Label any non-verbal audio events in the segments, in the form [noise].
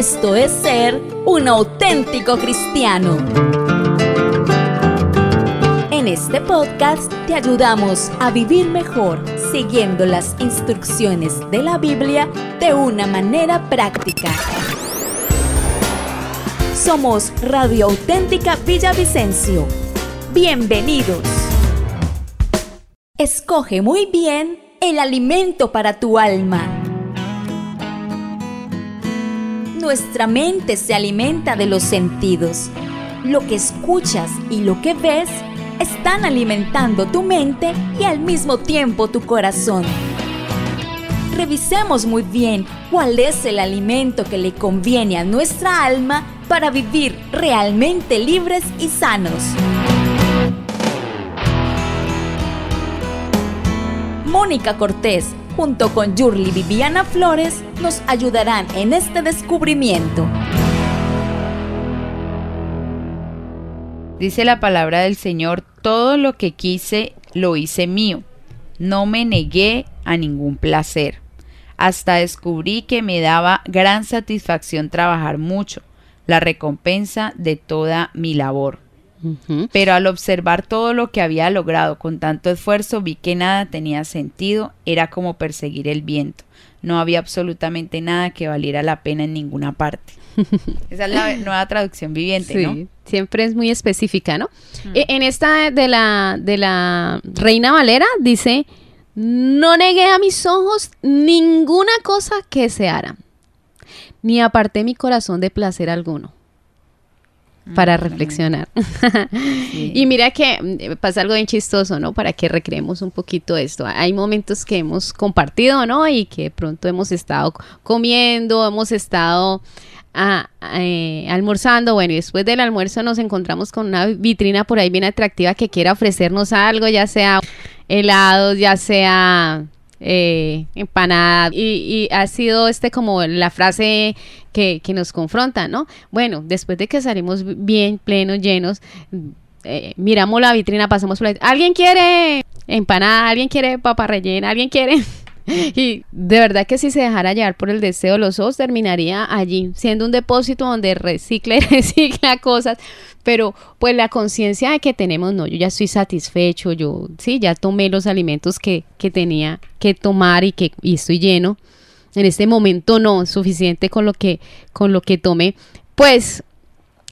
Esto es ser un auténtico cristiano. En este podcast te ayudamos a vivir mejor siguiendo las instrucciones de la Biblia de una manera práctica. Somos Radio Auténtica Villavicencio. Bienvenidos. Escoge muy bien el alimento para tu alma. Nuestra mente se alimenta de los sentidos. Lo que escuchas y lo que ves están alimentando tu mente y al mismo tiempo tu corazón. Revisemos muy bien cuál es el alimento que le conviene a nuestra alma para vivir realmente libres y sanos. Mónica Cortés, junto con Yurli Viviana Flores, nos ayudarán en este descubrimiento. Dice la palabra del Señor, todo lo que quise lo hice mío. No me negué a ningún placer. Hasta descubrí que me daba gran satisfacción trabajar mucho, la recompensa de toda mi labor. Pero al observar todo lo que había logrado con tanto esfuerzo vi que nada tenía sentido, era como perseguir el viento. No había absolutamente nada que valiera la pena en ninguna parte. [laughs] Esa es la nueva traducción viviente, sí, Siempre es muy específica, ¿no? E, en esta de la, de la Reina Valera dice, no negué a mis ojos ninguna cosa que se hará, ni aparté mi corazón de placer alguno para reflexionar. [laughs] y mira que mm, pasa algo bien chistoso, ¿no? Para que recreemos un poquito esto. Hay momentos que hemos compartido, ¿no? Y que pronto hemos estado comiendo, hemos estado ah, eh, almorzando, bueno, y después del almuerzo nos encontramos con una vitrina por ahí bien atractiva que quiera ofrecernos algo, ya sea helados, ya sea eh, empanada y, ha sido este como la frase que, nos confronta, ¿no? Bueno, después de que salimos bien, plenos, llenos, eh, miramos la vitrina, pasamos por ahí, ¿alguien quiere empanada? ¿Alguien quiere papa rellena? ¿Alguien quiere? [laughs] y de verdad que si se dejara llevar por el deseo de los ojos, terminaría allí, siendo un depósito donde recicla [laughs] y recicla cosas. Pero pues la conciencia de que tenemos, no, yo ya estoy satisfecho, yo sí, ya tomé los alimentos que, que tenía que tomar y que y estoy lleno. En este momento no, suficiente con lo que, con lo que tomé. Pues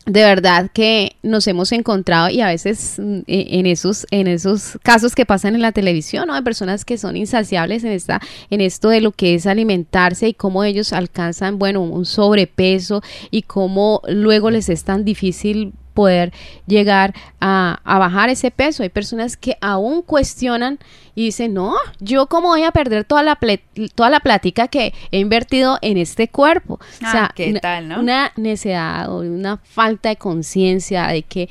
de verdad que nos hemos encontrado y a veces mm, e, en esos en esos casos que pasan en la televisión, ¿no? De personas que son insaciables en esta en esto de lo que es alimentarse y cómo ellos alcanzan, bueno, un sobrepeso y cómo luego les es tan difícil poder llegar a, bajar ese peso. Hay personas que aún cuestionan y dicen, no, yo cómo voy a perder toda la, toda la plática que he invertido en este cuerpo. o ah, sea, ¿qué tal, no? una necesidad o una falta de conciencia de que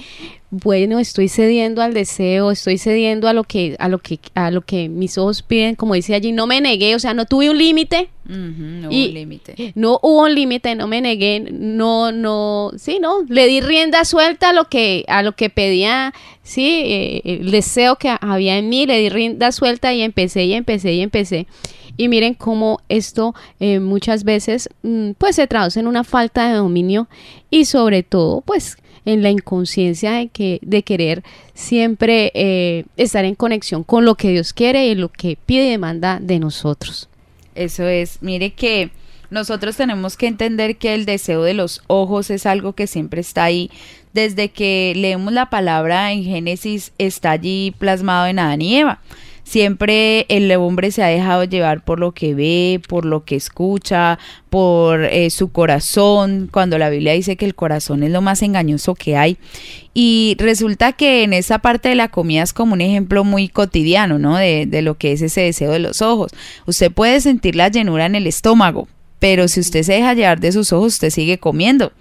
bueno, estoy cediendo al deseo, estoy cediendo a lo que, a lo que, a lo que mis ojos piden, como dice allí, no me negué, o sea, no tuve un límite. no hubo un límite. No hubo un límite, no me negué, no, no, sí, no, le di rienda suelta a lo que, a lo que pedía, sí, eh, el deseo que había en mí, le di rienda suelta y empecé y empecé y empecé. Y miren cómo esto eh, muchas veces mm, pues se traduce en una falta de dominio y sobre todo pues en la inconsciencia de, que, de querer siempre eh, estar en conexión con lo que Dios quiere y lo que pide y demanda de nosotros. Eso es, mire que nosotros tenemos que entender que el deseo de los ojos es algo que siempre está ahí. Desde que leemos la palabra en Génesis está allí plasmado en Adán y Eva. Siempre el hombre se ha dejado llevar por lo que ve, por lo que escucha, por eh, su corazón, cuando la Biblia dice que el corazón es lo más engañoso que hay. Y resulta que en esa parte de la comida es como un ejemplo muy cotidiano, ¿no? De, de lo que es ese deseo de los ojos. Usted puede sentir la llenura en el estómago, pero si usted se deja llevar de sus ojos, usted sigue comiendo.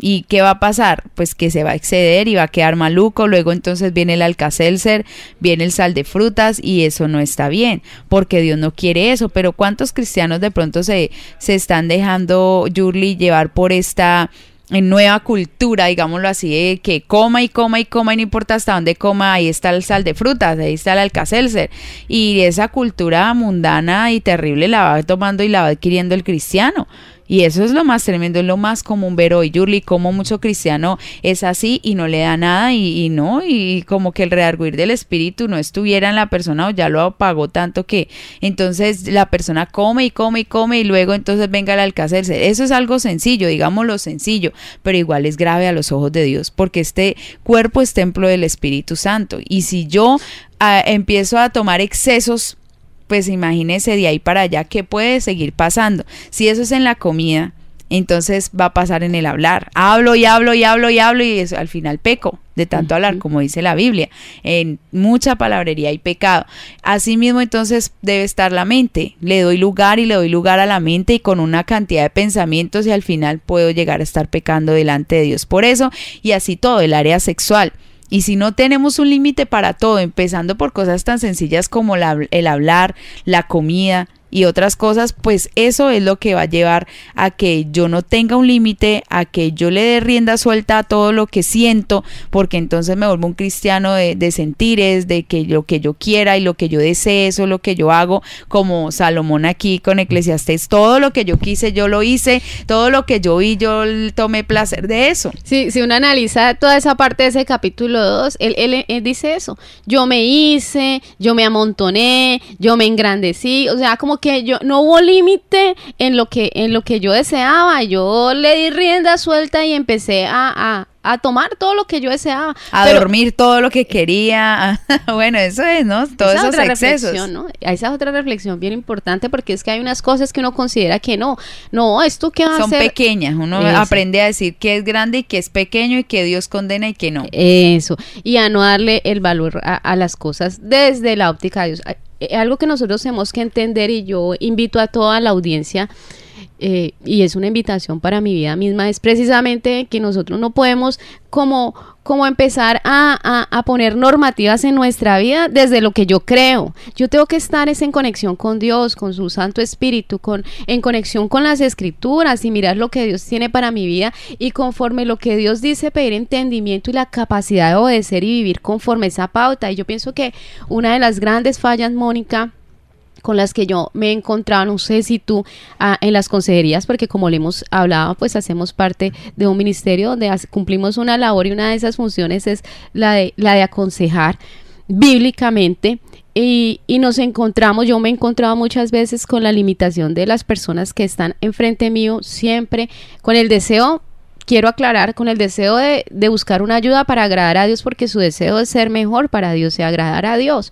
¿Y qué va a pasar? Pues que se va a exceder y va a quedar maluco, luego entonces viene el alcacelser, viene el sal de frutas y eso no está bien, porque Dios no quiere eso, pero ¿cuántos cristianos de pronto se, se están dejando, Yurli, llevar por esta nueva cultura, digámoslo así, de que coma y coma y coma y no importa hasta dónde coma, ahí está el sal de frutas, ahí está el alcacelser. Y esa cultura mundana y terrible la va tomando y la va adquiriendo el cristiano Y eso es lo más tremendo, es lo más común ver hoy, Yurli, como mucho cristiano es así y no le da nada y, no, y como que el rearguir del espíritu no estuviera en la persona o ya lo apagó tanto que entonces la persona come y come y come y luego entonces venga el alcázar. Eso es algo sencillo, digámoslo sencillo, pero igual es grave a los ojos de Dios porque este cuerpo es templo del Espíritu Santo. Y si yo ah, empiezo a tomar excesos pues imagínese de ahí para allá qué puede seguir pasando. Si eso es en la comida, entonces va a pasar en el hablar. Hablo y hablo y hablo y hablo y eso, al final peco de tanto hablar, como dice la Biblia. En mucha palabrería y pecado. Asimismo, entonces debe estar la mente. Le doy lugar y le doy lugar a la mente y con una cantidad de pensamientos y al final puedo llegar a estar pecando delante de Dios. Por eso, y así todo, el área sexual. Y si no tenemos un límite para todo, empezando por cosas tan sencillas como el hablar, la comida, y otras cosas, pues eso es lo que va a llevar a que yo no tenga un límite, a que yo le dé rienda suelta a todo lo que siento, porque entonces me vuelvo un cristiano de, de sentires, de que lo que yo quiera y lo que yo desee, eso es lo que yo hago, como Salomón aquí con Eclesiastés, todo lo que yo quise, yo lo hice, todo lo que yo vi, yo tomé placer de eso. Sí, si uno analiza toda esa parte de ese capítulo 2, él, él, él dice eso, yo me hice, yo me amontoné, yo me engrandecí, o sea, como que yo no hubo límite en lo que en lo que yo deseaba. Yo le di rienda suelta y empecé a, a, tomar todo lo que yo deseaba. A dormir todo lo que quería. [laughs] bueno, eso es, ¿no? Todos esos excesos. ¿no? Esa es otra reflexión bien importante porque es que hay unas cosas que uno considera que no. No, esto que va Son pequeñas. Uno aprende a decir que es grande y que es pequeño y que Dios condena y que no. Eso. Y a no darle el valor a, a las cosas desde la óptica de Dios algo que nosotros tenemos que entender y yo invito a toda la audiencia eh, y es una invitación para mi vida misma, es precisamente que nosotros no podemos como, como empezar a, a, poner normativas en nuestra vida desde lo que yo creo. Yo tengo que estar es en conexión con Dios, con su Santo Espíritu, con, en conexión con las escrituras y mirar lo que Dios tiene para mi vida y conforme lo que Dios dice, pedir entendimiento y la capacidad de obedecer y vivir conforme esa pauta. Y yo pienso que una de las grandes fallas, Mónica, con las que yo me he encontrado, no sé si tú ah, en las consejerías, porque como le hemos hablado, pues hacemos parte de un ministerio donde cumplimos una labor y una de esas funciones es la de, la de aconsejar bíblicamente. Y, y, nos encontramos, yo me he encontrado muchas veces con la limitación de las personas que están enfrente mío, siempre con el deseo, quiero aclarar, con el deseo de, de buscar una ayuda para agradar a Dios, porque su deseo es ser mejor para Dios y agradar a Dios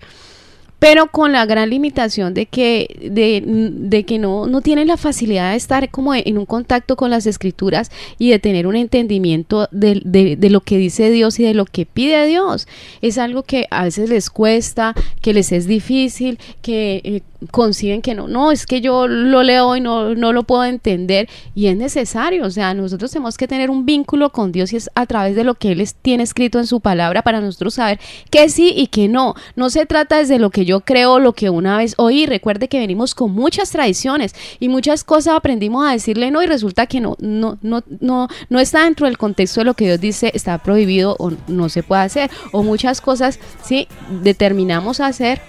pero con la gran limitación de que, de, que no, no tienen la facilidad de estar como en un contacto con las escrituras y de tener un entendimiento de, de, lo que dice Dios y de lo que pide Dios. Es algo que a veces les cuesta, que les es difícil, que eh, conciben que no, no, es que yo lo leo y no, no lo puedo entender y es necesario, o sea, nosotros tenemos que tener un vínculo con Dios y es a través de lo que Él tiene escrito en su palabra para nosotros saber que sí y que no. No se trata desde lo que yo creo, lo que una vez oí, recuerde que venimos con muchas tradiciones y muchas cosas aprendimos a decirle no y resulta que no, no, no, no, no está dentro del contexto de lo que Dios dice, está prohibido o no se puede hacer o muchas cosas, sí, determinamos hacer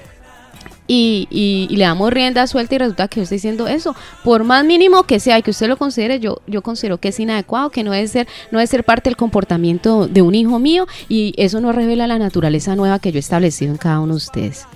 y, le damos rienda suelta y resulta que yo estoy diciendo eso. Por más mínimo que sea y que usted lo considere, yo, yo considero que es inadecuado, que no debe ser, no debe ser parte del comportamiento de un hijo mío y eso no revela la naturaleza nueva que yo he establecido en cada uno de ustedes.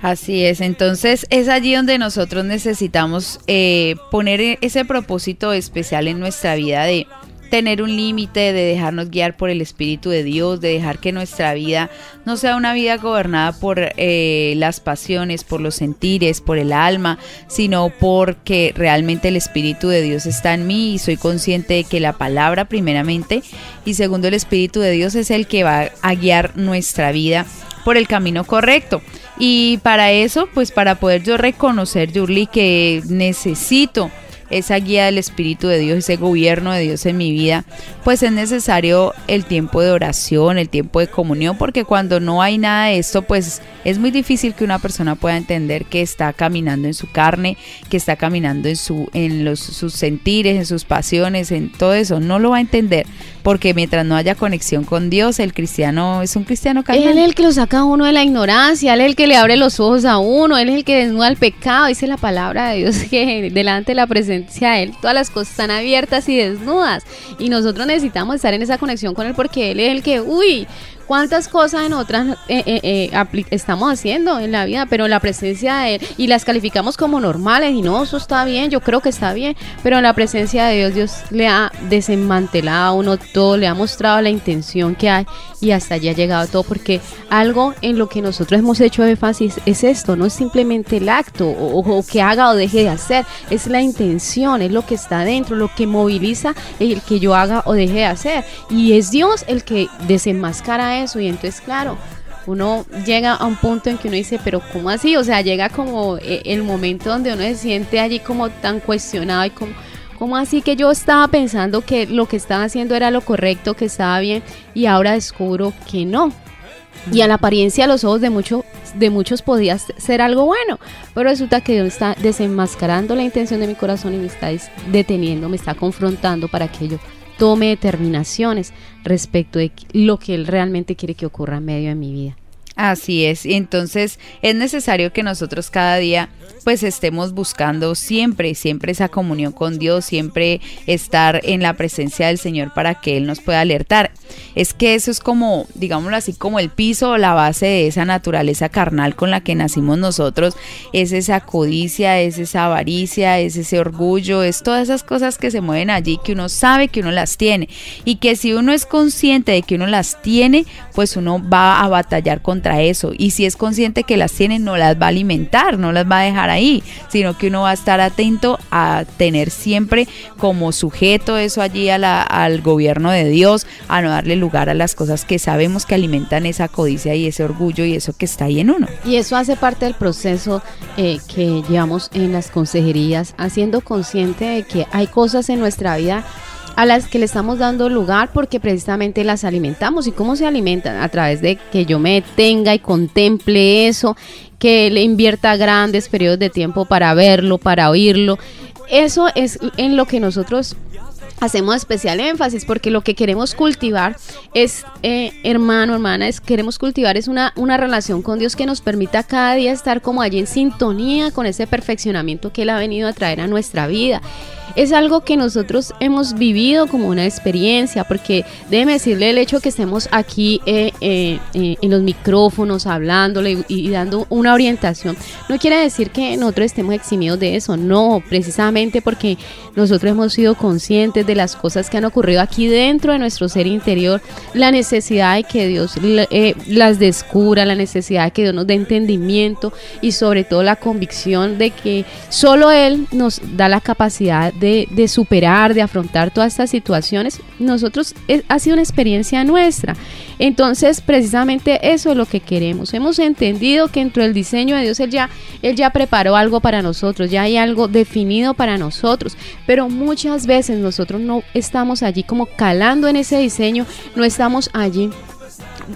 Así es, entonces es allí donde nosotros necesitamos eh, poner ese propósito especial en nuestra vida de tener un límite, de dejarnos guiar por el Espíritu de Dios, de dejar que nuestra vida no sea una vida gobernada por eh, las pasiones, por los sentires, por el alma, sino porque realmente el Espíritu de Dios está en mí y soy consciente de que la palabra primeramente y segundo el Espíritu de Dios es el que va a guiar nuestra vida por el camino correcto. Y para eso, pues para poder yo reconocer, Yurli, que necesito esa guía del Espíritu de Dios, ese gobierno de Dios en mi vida, pues es necesario el tiempo de oración, el tiempo de comunión, porque cuando no hay nada de esto, pues es muy difícil que una persona pueda entender que está caminando en su carne, que está caminando en, su, en los, sus sentires, en sus pasiones, en todo eso. No lo va a entender porque mientras no haya conexión con Dios, el cristiano es un cristiano carnal. Él es el que lo saca a uno de la ignorancia, él es el que le abre los ojos a uno, él es el que desnuda el pecado, dice la palabra de Dios [laughs] que delante de la presencia de él todas las cosas están abiertas y desnudas y nosotros necesitamos estar en esa conexión con él porque él es el que, uy, cuántas cosas en otras eh, eh, eh, estamos haciendo en la vida, pero la presencia de Él y las calificamos como normales y no, eso está bien, yo creo que está bien, pero en la presencia de Dios, Dios le ha desmantelado a uno todo, le ha mostrado la intención que hay y hasta allí ha llegado todo, porque algo en lo que nosotros hemos hecho énfasis es esto, no es simplemente el acto o, o que haga o deje de hacer, es la intención, es lo que está dentro, lo que moviliza el que yo haga o deje de hacer y es Dios el que desenmascara eso. Y entonces, claro, uno llega a un punto en que uno dice, pero ¿cómo así? O sea, llega como eh, el momento donde uno se siente allí como tan cuestionado y como... ¿Cómo así que yo estaba pensando que lo que estaba haciendo era lo correcto, que estaba bien, y ahora descubro que no? Y a la apariencia a los ojos de, mucho, de muchos podía ser algo bueno, pero resulta que Dios está desenmascarando la intención de mi corazón y me está deteniendo, me está confrontando para que yo tome determinaciones respecto de lo que Él realmente quiere que ocurra en medio de mi vida. Así es, entonces es necesario que nosotros cada día pues estemos buscando siempre, siempre esa comunión con Dios, siempre estar en la presencia del Señor para que Él nos pueda alertar. Es que eso es como, digámoslo así, como el piso o la base de esa naturaleza carnal con la que nacimos nosotros, es esa codicia, es esa avaricia, es ese orgullo, es todas esas cosas que se mueven allí que uno sabe que uno las tiene. Y que si uno es consciente de que uno las tiene, pues uno va a batallar contra eso y si es consciente que las tiene, no las va a alimentar, no las va a dejar ahí sino que uno va a estar atento a tener siempre como sujeto eso allí a la, al gobierno de Dios, a no darle lugar a las cosas que sabemos que alimentan esa codicia y ese orgullo y eso que está ahí en uno. Y eso hace parte del proceso eh, que llevamos en las consejerías, haciendo consciente de que hay cosas en nuestra vida a las que le estamos dando lugar porque precisamente las alimentamos. ¿Y cómo se alimentan? A través de que yo me detenga y contemple eso, que le invierta grandes periodos de tiempo para verlo, para oírlo. Eso es en lo que nosotros hacemos especial énfasis porque lo que queremos cultivar es, eh, hermano, hermana, es queremos cultivar es una, una relación con Dios que nos permita cada día estar como allí en sintonía con ese perfeccionamiento que Él ha venido a traer a nuestra vida. Es algo que nosotros hemos vivido como una experiencia, porque déjeme decirle el hecho que estemos aquí eh, eh, eh, en los micrófonos hablándole y, dando una orientación, no quiere decir que nosotros estemos eximidos de eso, no, precisamente porque nosotros hemos sido conscientes de las cosas que han ocurrido aquí dentro de nuestro ser interior, la necesidad de que Dios las descubra, la necesidad de que Dios nos dé entendimiento y sobre todo la convicción de que solo Él nos da la capacidad de, superar, de afrontar todas estas situaciones, nosotros ha sido una experiencia nuestra. Entonces, precisamente eso es lo que queremos. Hemos entendido que dentro del diseño de Dios Él ya, Él ya preparó algo para nosotros, ya hay algo definido para nosotros, pero muchas veces nosotros no estamos allí como calando en ese diseño, no estamos allí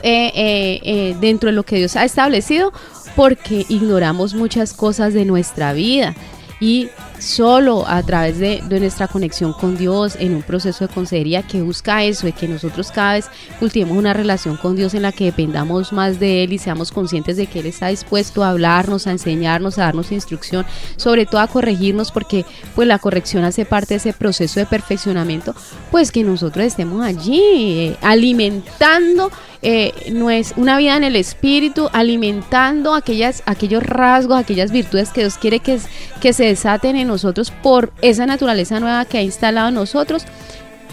eh, eh, eh, dentro de lo que Dios ha establecido porque ignoramos muchas cosas de nuestra vida. Y solo a través de, nuestra conexión con Dios en un proceso de consejería que busca eso, de que nosotros cada vez cultivemos una relación con Dios en la que dependamos más de Él y seamos conscientes de que Él está dispuesto a hablarnos, a enseñarnos, a darnos instrucción, sobre todo a corregirnos, porque pues la corrección hace parte de ese proceso de perfeccionamiento, pues que nosotros estemos allí eh, alimentando eh, no es una vida en el espíritu, alimentando aquellas, aquellos rasgos, aquellas virtudes que Dios quiere que, que se desaten en nosotros por esa naturaleza nueva que ha instalado nosotros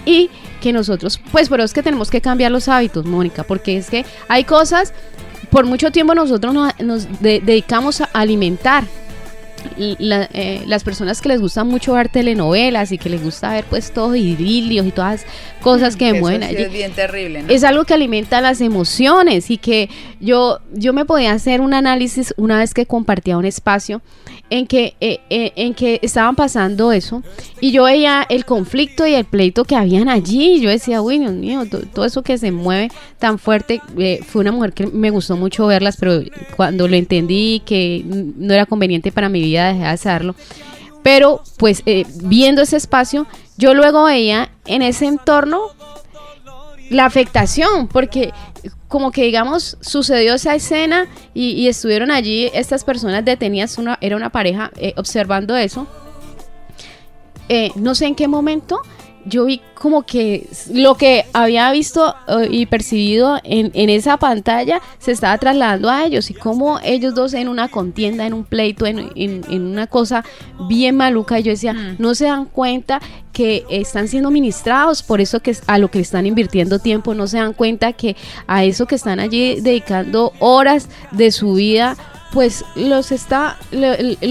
y que nosotros, pues por eso es que tenemos que cambiar los hábitos, Mónica, porque es que hay cosas, por mucho tiempo nosotros nos, dedicamos a alimentar eh, las personas que les gusta mucho ver telenovelas y que les gusta ver pues todo idilios y todas cosas que [laughs] mueven allí. Es bien terrible, Es algo que alimenta las emociones y que yo, yo me podía hacer un análisis una vez que compartía un espacio en que, eh, eh, en que estaban pasando eso y yo veía el conflicto y el pleito que habían allí y yo decía, uy, Dios mío, todo eso que se mueve tan fuerte, fue una mujer que me gustó mucho verlas, pero cuando lo entendí que no era conveniente para mi vida, dejé de hacerlo. Pero pues eh, viendo ese espacio, yo luego veía en ese entorno la afectación, porque como que digamos sucedió esa escena y, estuvieron allí estas personas detenidas, era una pareja eh, observando eso. Eh, no sé en qué momento yo vi como que lo que había visto eh, y percibido en, esa pantalla se estaba trasladando a ellos y como ellos dos en una contienda, en un pleito, en, una cosa bien maluca. Y yo decía, mm. no se dan cuenta que están siendo ministrados por eso que a lo que están invirtiendo tiempo, no se dan cuenta que a eso que están allí dedicando horas de su vida pues los está, lo,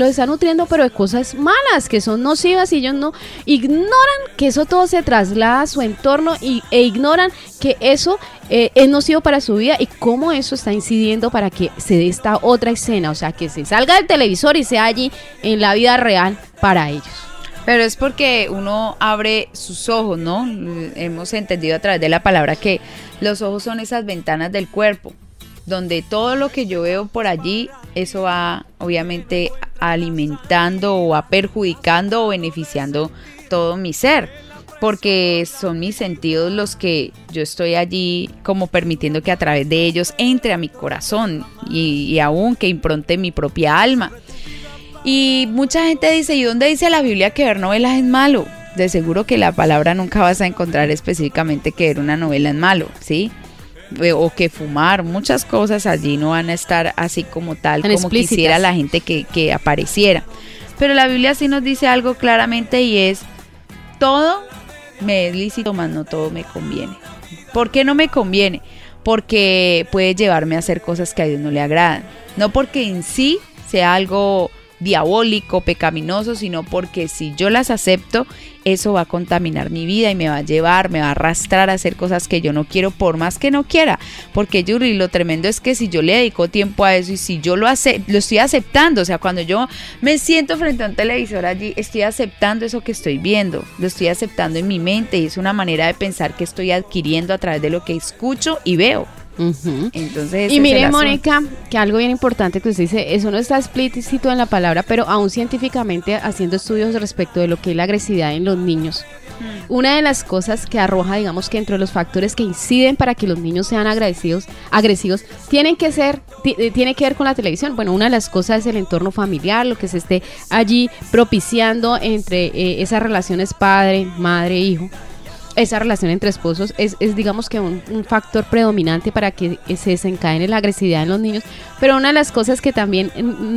está nutriendo, pero de cosas malas, que son nocivas y ellos no ignoran que eso todo se traslada a su entorno y, e ignoran que eso eh, es nocivo para su vida y cómo eso está incidiendo para que se dé esta otra escena, o sea, que se salga del televisor y sea allí en la vida real para ellos. Pero es porque uno abre sus ojos, ¿no? Hemos entendido a través de la palabra que los ojos son esas ventanas del cuerpo donde todo lo que yo veo por allí, eso va obviamente alimentando o va perjudicando o beneficiando todo mi ser, porque son mis sentidos los que yo estoy allí como permitiendo que a través de ellos entre a mi corazón y, aún que impronte mi propia alma. Y mucha gente dice, ¿y dónde dice la Biblia que ver novelas es malo? De seguro que la palabra nunca vas a encontrar específicamente que ver una novela es malo, ¿sí? Eh, o que fumar, muchas cosas allí no van a estar así como tal, como quisiera la gente que, que apareciera. Pero la Biblia sí nos dice algo claramente y es, todo me es lícito, más no todo me conviene. ¿Por qué no me conviene? Porque puede llevarme a hacer cosas que a Dios no le agradan. No porque en sí sea algo diabólico, pecaminoso, sino porque si yo las acepto, eso va a contaminar mi vida y me va a llevar, me va a arrastrar a hacer cosas que yo no quiero por más que no quiera. Porque Yuri, lo tremendo es que si yo le dedico tiempo a eso y si yo lo, lo estoy aceptando, o sea, cuando yo me siento frente a un televisor allí, estoy aceptando eso que estoy viendo, lo estoy aceptando en mi mente y es una manera de pensar que estoy adquiriendo a través de lo que escucho y veo. Entonces, y mire, Mónica, que algo bien importante que usted dice, eso no está explícito en la palabra, pero aún científicamente haciendo estudios respecto de lo que es la agresividad en los niños. Mm. Una de las cosas que arroja, digamos que entre los factores que inciden para que los niños sean agresivos, agresivos tienen que ser, eh, tiene que ver con la televisión. Bueno, una de las cosas es el entorno familiar, lo que se esté allí propiciando entre eh, esas relaciones padre, madre, hijo esa relación entre esposos es, digamos que un, factor predominante para que se desencadene la agresividad en los niños. Pero una de las cosas que también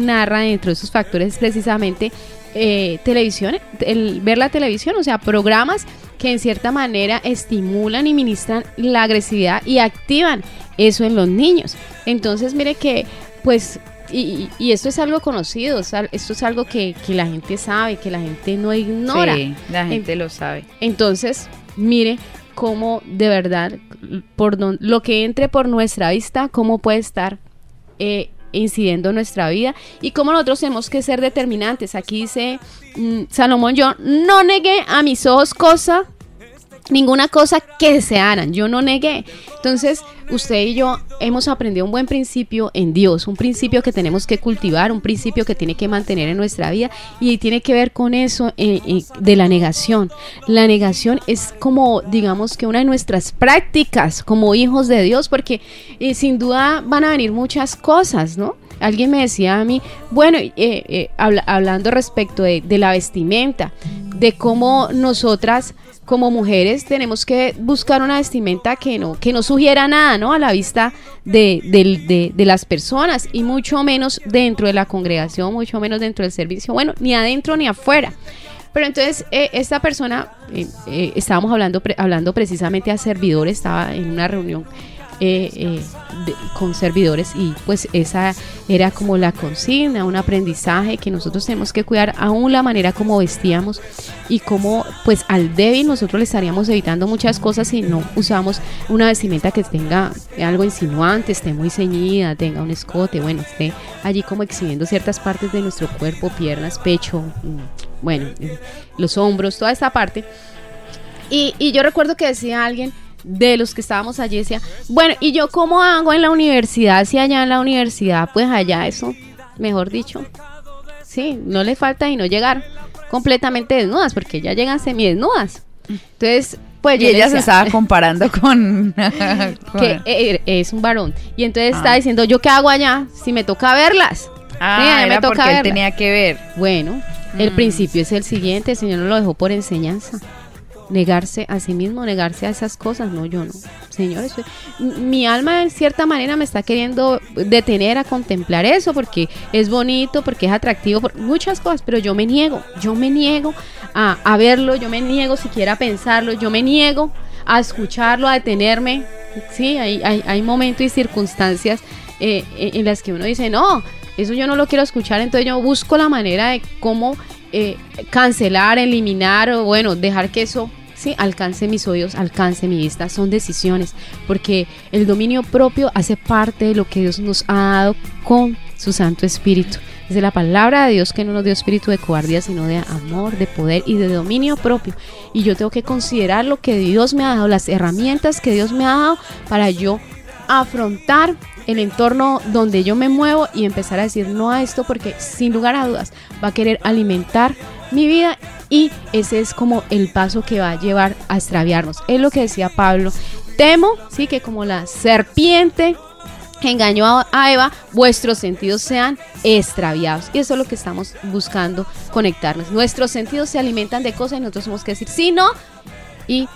narra dentro de esos factores es precisamente eh, televisión, el, ver la televisión, o sea, programas que en cierta manera estimulan y ministran la agresividad y activan eso en los niños. Entonces, mire que, pues, y, esto es algo conocido, esto es algo que, la gente sabe, que la gente no ignora. Sí, la gente lo sabe. Entonces, mire cómo de verdad por lo que entre por nuestra vista, cómo puede estar eh, incidiendo en nuestra vida y cómo nosotros tenemos que ser determinantes. Aquí dice mm, Salomón, yo no negué a mis ojos cosa ninguna cosa que desearan. Yo no negué. Entonces, usted y yo hemos aprendido un buen principio en Dios, un principio que tenemos que cultivar, un principio que tiene que mantener en nuestra vida y tiene que ver con eso eh, eh, de la negación. La negación es como, digamos que una de nuestras prácticas como hijos de Dios, porque eh, sin duda van a venir muchas cosas, ¿no? Alguien me decía a mí, bueno, hablando respecto de, de la vestimenta, de cómo nosotras como mujeres tenemos que buscar una vestimenta que no, que no sugiera nada, ¿no? A la vista de, las personas y mucho menos dentro de la congregación, mucho menos dentro del servicio, bueno, ni adentro ni afuera. Pero entonces eh, esta persona, eh, eh, estábamos hablando, hablando precisamente a servidores, estaba en una reunión eh, eh, con servidores y pues esa era como la consigna, un aprendizaje que nosotros tenemos que cuidar aún la manera como vestíamos y como pues al débil nosotros le estaríamos evitando muchas cosas si no usamos una vestimenta que tenga algo insinuante, esté muy ceñida, tenga un escote, bueno, esté allí como exhibiendo ciertas partes de nuestro cuerpo, piernas, pecho, mm, bueno, eh, los hombros, toda esta parte. Y, y yo recuerdo que decía alguien, de los que estábamos allí decía, bueno, ¿y yo cómo hago en la universidad? Si allá en la universidad, pues allá eso, mejor dicho, sí, no le falta y no llegar completamente desnudas, porque ya llegan semidesnudas. Entonces, Pues y yo ella se estaba [laughs] comparando con... [laughs] que con- eh, es un varón. Y entonces Ah. está diciendo, ¿yo qué hago allá si me toca verlas? Ah, Sí, me toca porque él tenía que ver. Bueno, el Mm. principio es el siguiente, el Señor nos lo dejó por enseñanza. Negarse a sí mismo, negarse a esas cosas, no, yo no. Señor, eso- mi alma en cierta manera me está queriendo detener a contemplar eso porque es bonito, porque es atractivo, por muchas cosas, pero yo me niego, yo me niego a, a verlo, yo me niego siquiera a pensarlo, yo me niego a escucharlo, a detenerme. Sí, hay, hay, hay momentos y circunstancias eh, en en las que uno dice, no, eso yo no lo quiero escuchar, entonces yo busco la manera de cómo eh, cancelar, eliminar o bueno, dejar que eso sí alcance mis oídos, alcance mi vista. Son decisiones, porque el dominio propio hace parte de lo que Dios nos ha dado con su Santo Espíritu. Es de la palabra de Dios que no nos dio espíritu de cobardía, sino de amor, de poder y de dominio propio. Y yo tengo que considerar lo que Dios me ha dado, las herramientas que Dios me ha dado para yo afrontar el entorno donde yo me muevo y empezar a decir no a esto porque sin lugar a dudas va a querer alimentar mi vida y ese es como el paso que va a llevar a extraviarnos. Es lo que decía Pablo. Temo, sí, que como la serpiente engañó a Eva, vuestros sentidos sean extraviados. Y eso es lo que estamos buscando conectarnos. Nuestros sentidos se alimentan de cosas y nosotros tenemos que decir sí, no y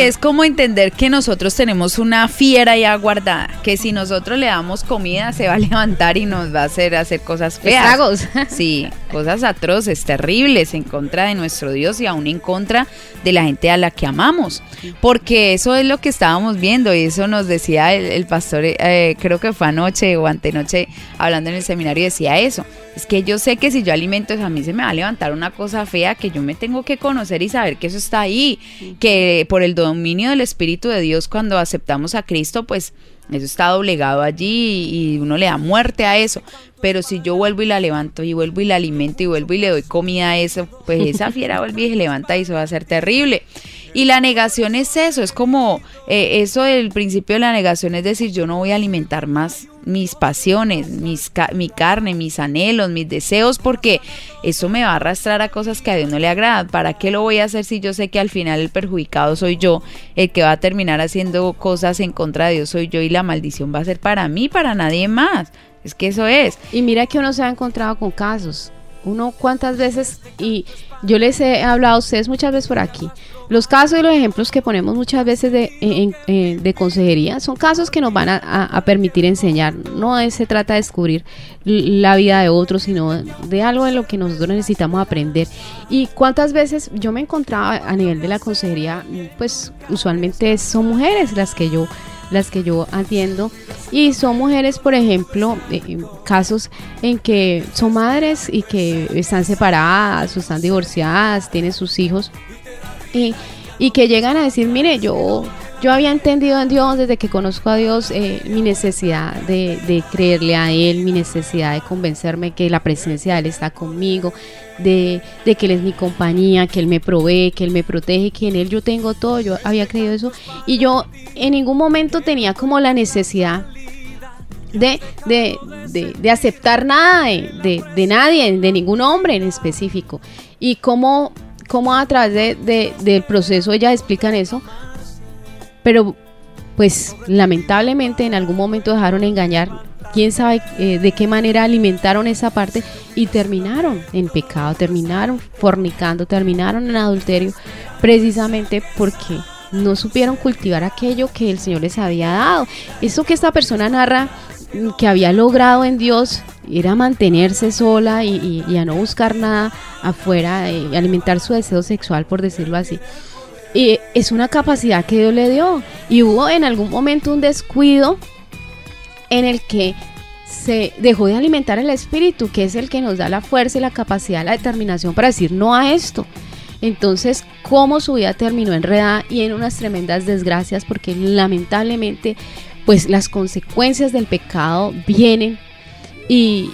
es como entender que nosotros tenemos una fiera ya guardada, que si nosotros le damos comida se va a [laughs] levantar y nos va a hacer hacer cosas feas. Estragos. [laughs] Sí, cosas atroces, terribles en contra de nuestro Dios y aún en contra de la gente a la que amamos. Porque eso es lo que estábamos viendo y eso nos decía el, el pastor, eh, creo que fue anoche o antenoche hablando en el seminario decía eso. Es que yo sé que si yo alimento eso, a mí se me va a levantar una cosa fea que yo me tengo que conocer y saber que eso está ahí. Que por el dominio del Espíritu de Dios, cuando aceptamos a Cristo, pues eso está doblegado allí y uno le da muerte a eso. Pero si yo vuelvo y la levanto y vuelvo y la alimento y vuelvo y le doy comida a eso, pues esa [laughs] fiera vuelve y se levanta y eso va a ser terrible. Y la negación es eso, es como eh, eso del principio de la negación, es decir, yo no voy a alimentar más mis pasiones, mis mi carne, mis anhelos, mis deseos, porque eso me va a arrastrar a cosas que a Dios no le agradan. ¿Para qué lo voy a hacer si yo sé que al final el perjudicado soy yo, el que va a terminar haciendo cosas en contra de Dios soy yo y la maldición va a ser para mí, para nadie más? Es que eso es. Y mira que uno se ha encontrado con casos. Uno cuántas veces, y yo les he hablado a ustedes muchas veces por aquí, los casos y los ejemplos que ponemos muchas veces de, en- de consejería son casos que nos van a, permitir enseñar. No se trata de descubrir la vida de otros, sino de algo en lo que nosotros necesitamos aprender. Y cuántas veces yo me encontraba a nivel de la consejería, pues usualmente son mujeres las que yo las que yo atiendo. Y son mujeres por ejemplo eh, casos en que son madres y que están separadas o están divorciadas tienen sus hijos y, y que llegan a decir mire yo yo había entendido en Dios desde que conozco a Dios eh, mi necesidad de, creerle a Él, mi necesidad de convencerme que la presencia de Él está conmigo, de, que Él es mi compañía, que Él me provee, que Él me protege, que en Él yo tengo todo. Yo había creído eso y yo en ningún momento tenía como la necesidad de, aceptar nada de, nadie, de ningún hombre en específico. Y cómo, cómo a través de, de- del proceso ellas explican eso, pero pues lamentablemente en algún momento dejaron engañar, quién sabe eh, de qué manera alimentaron esa parte y terminaron en pecado, terminaron fornicando, terminaron en adulterio, precisamente porque no supieron cultivar aquello que el Señor les había dado. Eso que esta persona narra mm, que había logrado en Dios era mantenerse sola y, y- y a no buscar nada afuera, eh, y alimentar su deseo sexual, por decirlo así. Y es una capacidad que Dios le dio. Y hubo en algún momento un descuido en el que se dejó de alimentar el espíritu, que es el que nos da la fuerza y la capacidad, la determinación para decir no a esto. Entonces, cómo su vida terminó enredada y en unas tremendas desgracias, porque lamentablemente, pues las consecuencias del pecado vienen y,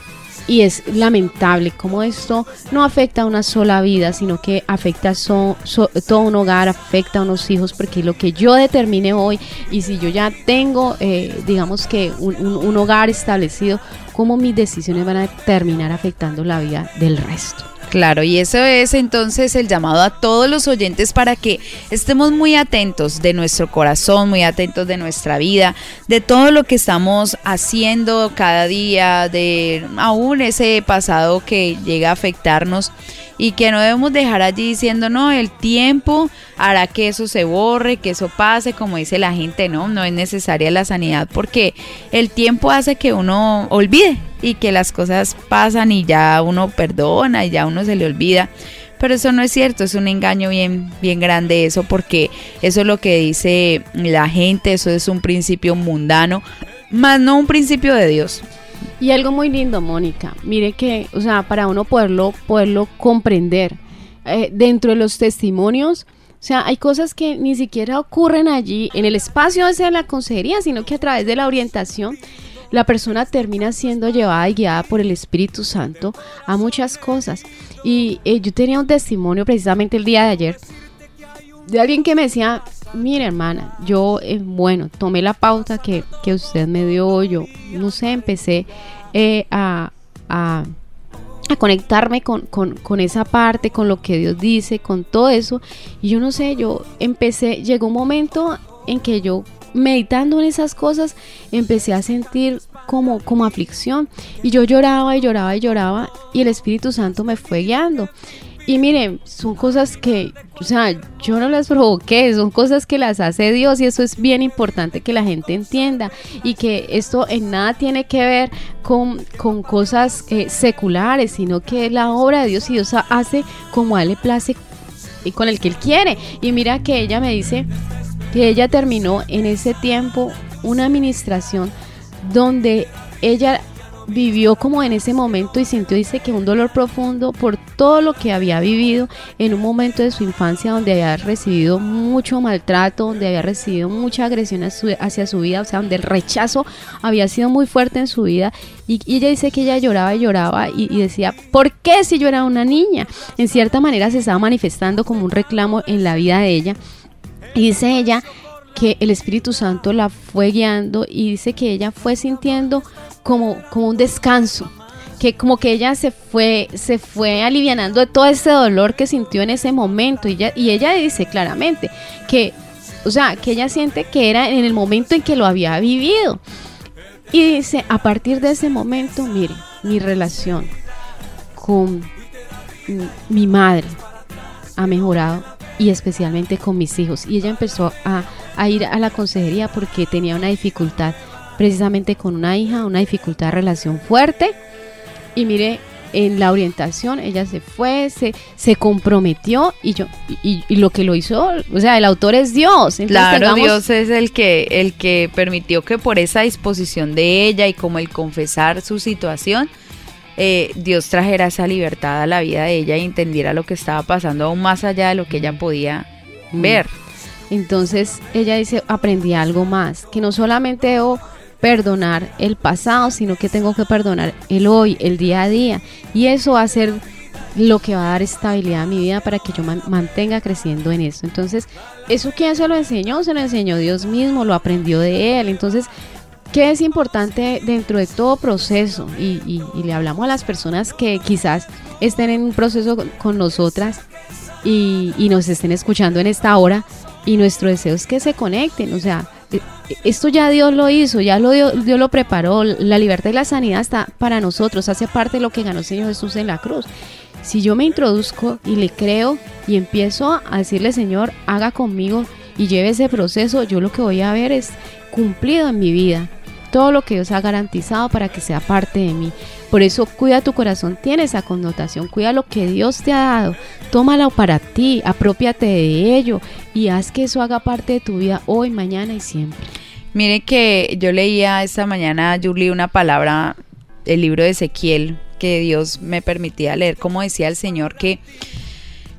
y es lamentable cómo esto no afecta a una sola vida, sino que afecta a so- so- todo un hogar, afecta a unos hijos, porque lo que yo determine hoy, y si yo ya tengo, eh, digamos que un, un- un hogar establecido, cómo mis decisiones van a terminar afectando la vida del resto. Claro, y eso es entonces el llamado a todos los oyentes para que estemos muy atentos de nuestro corazón, muy atentos de nuestra vida, de todo lo que estamos haciendo cada día, de aún ese pasado que llega a afectarnos y que no debemos dejar allí diciendo, no, el tiempo hará que eso se borre, que eso pase, como dice la gente, no, no es necesaria la sanidad porque el tiempo hace que uno olvide y que las cosas pasan y ya uno perdona y ya uno se le olvida. Pero eso no es cierto, es un engaño bien, bien grande eso, porque eso es lo que dice la gente, eso es un principio mundano, más no un principio de Dios. Y algo muy lindo, Mónica. Mire que, o sea, para uno poderlo, poderlo comprender eh, dentro de los testimonios, o sea, hay cosas que ni siquiera ocurren allí en el espacio de la consejería, sino que a través de la orientación la persona termina siendo llevada y guiada por el Espíritu Santo a muchas cosas. Y eh, yo tenía un testimonio precisamente el día de ayer de alguien que me decía, mire hermana, yo, eh, bueno, tomé la pauta que, usted me dio, yo, no sé, empecé eh, a, a, conectarme con, con, esa parte, con lo que Dios dice, con todo eso. Y yo no sé, yo empecé, llegó un momento en que yo meditando en esas cosas empecé a sentir como, como aflicción y yo lloraba y lloraba y lloraba y el Espíritu Santo me fue guiando. Y miren, son cosas que, o sea, yo no las provoqué, son cosas que las hace Dios y eso es bien importante que la gente entienda y que esto en nada tiene que ver con, con cosas eh, seculares, sino que la obra de Dios y Dios hace como a él le place y con el que él quiere. Y mira que ella me dice que ella terminó en ese tiempo una administración donde ella vivió como en ese momento y sintió, dice que un dolor profundo por todo lo que había vivido en un momento de su infancia donde había recibido mucho maltrato, donde había recibido mucha agresión hacia su vida, o sea, donde el rechazo había sido muy fuerte en su vida. Y, ella dice que ella lloraba y lloraba y, y decía, ¿por qué si yo era una niña? En cierta manera se estaba manifestando como un reclamo en la vida de ella. Y dice ella que el Espíritu Santo la fue guiando y dice que ella fue sintiendo como, como un descanso, que como que ella se fue, se fue alivianando de todo ese dolor que sintió en ese momento. Y ella, y ella dice claramente que, o sea, que ella siente que era en el momento en que lo había vivido. Y dice, a partir de ese momento, mire, mi relación con mi madre ha mejorado y especialmente con mis hijos. Y ella empezó a, a ir a la consejería porque tenía una dificultad precisamente con una hija, una dificultad de relación fuerte. Y mire, en la orientación ella se fue, se, se comprometió y yo y, lo que lo hizo, o sea, el autor es Dios. claro, Dios es el que el que permitió que por esa disposición de ella y como el confesar su situación, eh, Dios trajera esa libertad a la vida de ella y entendiera lo que estaba pasando aún más allá de lo que ella podía mm. ver. Entonces ella dice, aprendí algo más, que no solamente debo perdonar el pasado, sino que tengo que perdonar el hoy, el día a día. Y eso va a ser lo que va a dar estabilidad a mi vida para que yo mantenga creciendo en eso. Entonces, ¿eso quién se lo enseñó? Se lo enseñó Dios mismo, lo aprendió de Él. Entonces, ¿qué es importante dentro de todo proceso? Y, le hablamos a las personas que quizás estén en un proceso con nosotras y, y nos estén escuchando en esta hora y nuestro deseo es que se conecten, o sea, esto ya Dios lo hizo, ya lo Dios, Dios, lo preparó, la libertad y la sanidad está para nosotros, hace parte de lo que ganó el Señor Jesús en la cruz. Si yo me introduzco y le creo y empiezo a decirle, Señor, haga conmigo y lleve ese proceso, yo lo que voy a ver es cumplido en mi vida todo lo que Dios ha garantizado para que sea parte de mí. Por eso cuida tu corazón, tiene esa connotación, cuida lo que Dios te ha dado, tómalo para ti, apropiate de ello y haz que eso haga parte de tu vida hoy, mañana y siempre. Mire que yo leía esta mañana, Julie, una palabra, el libro de Ezequiel, que Dios me permitía leer, como decía el Señor, que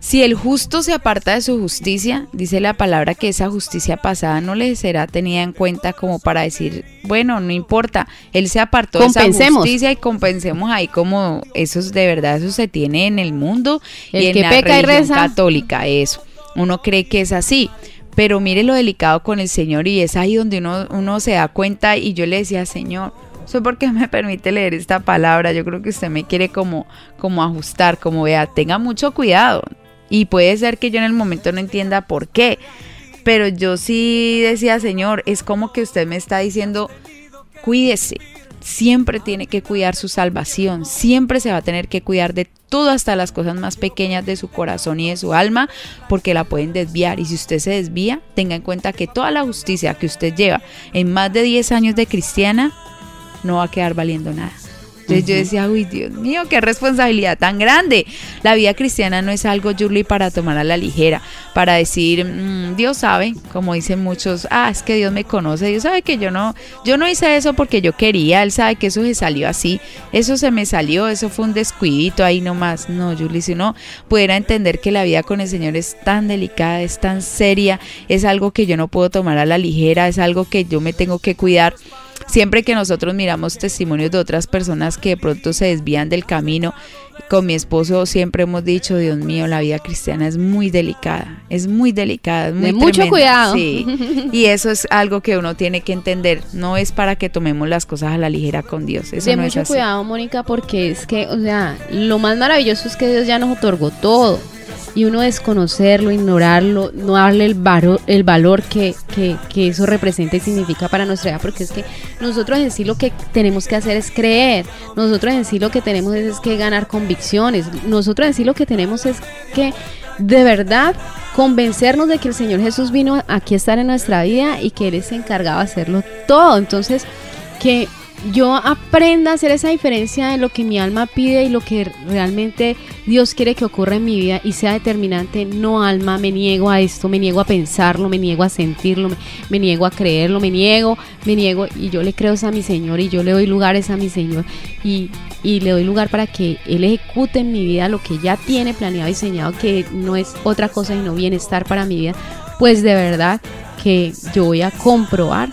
si el justo se aparta de su justicia, dice la palabra que esa justicia pasada no le será tenida en cuenta como para decir, bueno, no importa, él se apartó de esa justicia y compensemos ahí como eso es de verdad, eso se tiene en el mundo y en la religión católica, eso. Uno cree que es así, pero mire lo delicado con el Señor y es ahí donde uno, uno se da cuenta y yo le decía, Señor, sé por qué me permite leer esta palabra. Yo creo que usted me quiere como, como ajustar, como vea, tenga mucho cuidado. Y puede ser que yo en el momento no entienda por qué. Pero yo sí decía, Señor, es como que usted me está diciendo, cuídese, siempre tiene que cuidar su salvación, siempre se va a tener que cuidar de todo hasta las cosas más pequeñas de su corazón y de su alma, porque la pueden desviar. Y si usted se desvía, tenga en cuenta que toda la justicia que usted lleva en más de 10 años de cristiana no va a quedar valiendo nada. Entonces yo decía, uy, Dios mío, qué responsabilidad tan grande. La vida cristiana no es algo, Julie, para tomar a la ligera, para decir, mm, Dios sabe, como dicen muchos, ah, es que Dios me conoce, Dios sabe que yo no, yo no hice eso porque yo quería, Él sabe que eso se salió así, eso se me salió, eso fue un descuidito ahí nomás. No, Julie, si uno pudiera entender que la vida con el Señor es tan delicada, es tan seria, es algo que yo no puedo tomar a la ligera, es algo que yo me tengo que cuidar Siempre que nosotros miramos testimonios de otras personas que de pronto se desvían del camino, con mi esposo siempre hemos dicho, Dios mío, la vida cristiana es muy delicada, es muy delicada, es muy de mucho cuidado. Sí. [laughs] Y eso es algo que uno tiene que entender, no es para que tomemos las cosas a la ligera con Dios. Eso de no mucho es así. cuidado, Mónica, porque es que, o sea, lo más maravilloso es que Dios ya nos otorgó todo y uno desconocerlo, ignorarlo, no darle el, varo- el valor que, que, que eso representa y significa para nuestra vida, porque es que nosotros en sí lo que tenemos que hacer es creer, nosotros en sí lo que tenemos es, es que ganar convicciones, nosotros en sí lo que tenemos es que de verdad convencernos de que el Señor Jesús vino aquí a estar en nuestra vida y que Él es encargado de hacerlo todo, entonces que yo aprenda a hacer esa diferencia de lo que mi alma pide y lo que realmente Dios quiere que ocurra en mi vida y sea determinante. No, alma, me niego a esto, me niego a pensarlo, me niego a sentirlo, me, niego a creerlo, me niego, me niego y yo le creo a mi Señor y yo le doy lugares a mi Señor y, y le doy lugar para que Él ejecute en mi vida lo que ya tiene planeado y diseñado, que no es otra cosa sino bienestar para mi vida. Pues de verdad que yo voy a comprobar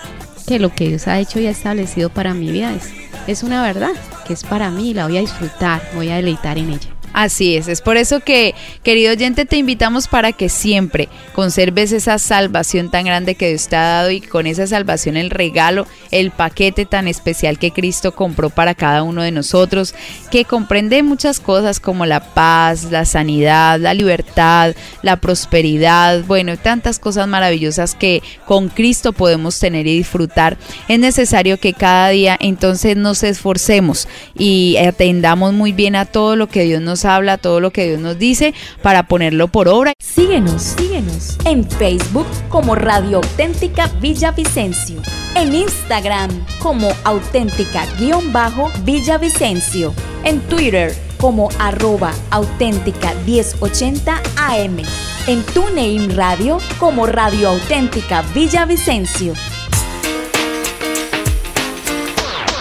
que lo que Dios ha hecho y ha establecido para mi vida es, es una verdad, que es para mí, la voy a disfrutar, voy a deleitar en ella. Así es, es por eso que, querido oyente, te invitamos para que siempre conserves esa salvación tan grande que Dios te ha dado y con esa salvación el regalo, el paquete tan especial que Cristo compró para cada uno de nosotros, que comprende muchas cosas como la paz, la sanidad, la libertad, la prosperidad, bueno, tantas cosas maravillosas que con Cristo podemos tener y disfrutar. Es necesario que cada día entonces nos esforcemos y atendamos muy bien a todo lo que Dios nos habla, todo lo que Dios nos dice para ponerlo por obra. Síguenos, síguenos en Facebook como Radio Auténtica Villavicencio, en Instagram como auténtica-villavicencio, en Twitter como arroba auténtica 1080 AM, en TuneIn Radio como Radio Auténtica Villavicencio.